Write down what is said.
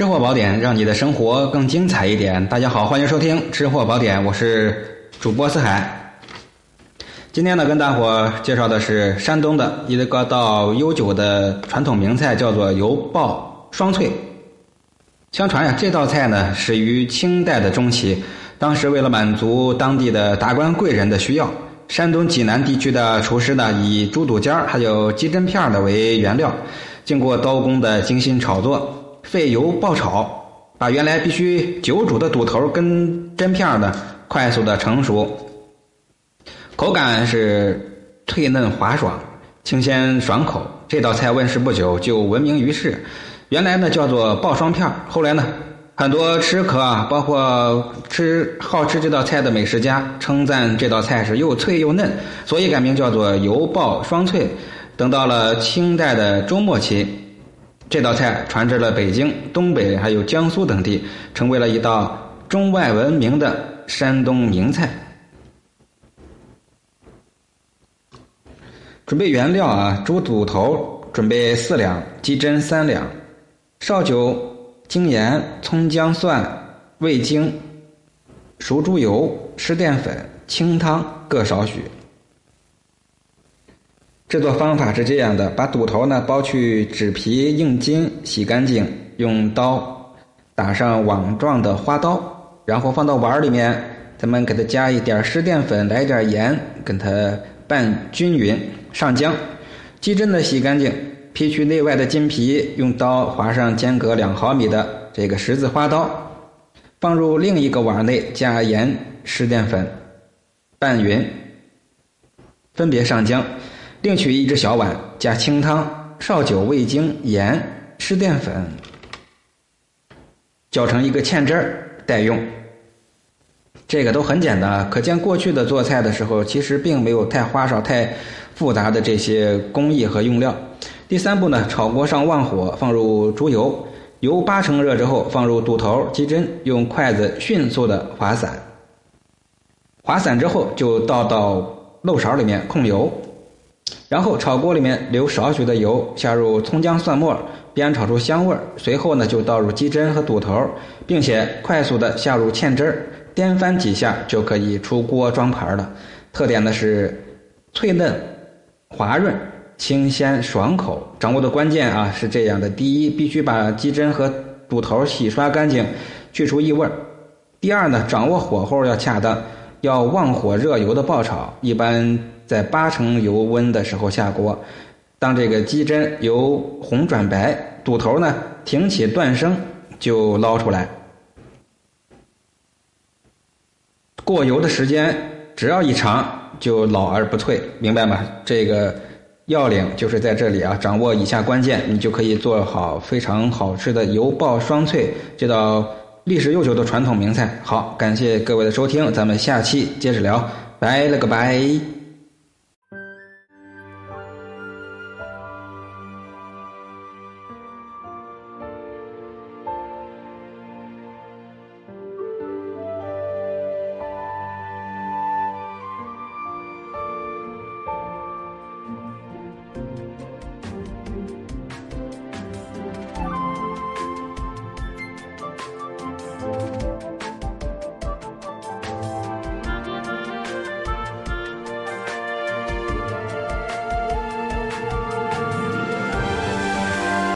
吃货宝典，让你的生活更精彩一点。大家好，欢迎收听《吃货宝典》，我是主播四海。今天呢，跟大伙介绍的是山东的一个道悠久的传统名菜，叫做油爆双脆。相传呀，这道菜呢始于清代的中期，当时为了满足当地的达官贵人的需要，山东济南地区的厨师呢，以猪肚尖儿还有鸡胗片儿的为原料，经过刀工的精心炒作。费油爆炒，把原来必须久煮的肚头跟针片呢快速的成熟，口感是脆嫩滑爽、清鲜爽口。这道菜问世不久就闻名于世。原来呢叫做爆双片后来呢很多吃客啊，包括吃好吃这道菜的美食家称赞这道菜是又脆又嫩，所以改名叫做油爆双脆。等到了清代的中末期。这道菜传至了北京、东北还有江苏等地，成为了一道中外闻名的山东名菜。准备原料啊，猪肚头准备四两，鸡胗三两，绍酒、精盐、葱姜蒜、味精、熟猪油、湿淀粉、清汤各少许。制作方法是这样的：把肚头呢剥去纸皮硬筋，洗干净，用刀打上网状的花刀，然后放到碗里面，咱们给它加一点湿淀粉，来点盐，跟它拌均匀，上浆。鸡胗呢洗干净，剔去内外的筋皮，用刀划上间隔两毫米的这个十字花刀，放入另一个碗内，加盐、湿淀粉，拌匀，分别上浆。另取一只小碗，加清汤、绍酒、味精、盐、湿淀粉，搅成一个芡汁儿待用。这个都很简单，可见过去的做菜的时候，其实并没有太花哨、太复杂的这些工艺和用料。第三步呢，炒锅上旺火，放入猪油，油八成热之后，放入肚头、鸡胗，用筷子迅速的划散。划散之后，就倒到漏勺里面控油。然后炒锅里面留少许的油，下入葱姜蒜末，煸炒出香味儿。随后呢，就倒入鸡胗和肚头，并且快速的下入芡汁儿，颠翻几下就可以出锅装盘了。特点呢是脆嫩、滑润、清鲜爽口。掌握的关键啊是这样的：第一，必须把鸡胗和肚头洗刷干净，去除异味儿；第二呢，掌握火候要恰当，要旺火热油的爆炒，一般。在八成油温的时候下锅，当这个鸡胗由红转白，肚头呢挺起断生，就捞出来。过油的时间只要一长，就老而不脆，明白吗？这个要领就是在这里啊！掌握以下关键，你就可以做好非常好吃的油爆双脆这道历史悠久的传统名菜。好，感谢各位的收听，咱们下期接着聊，拜了个拜。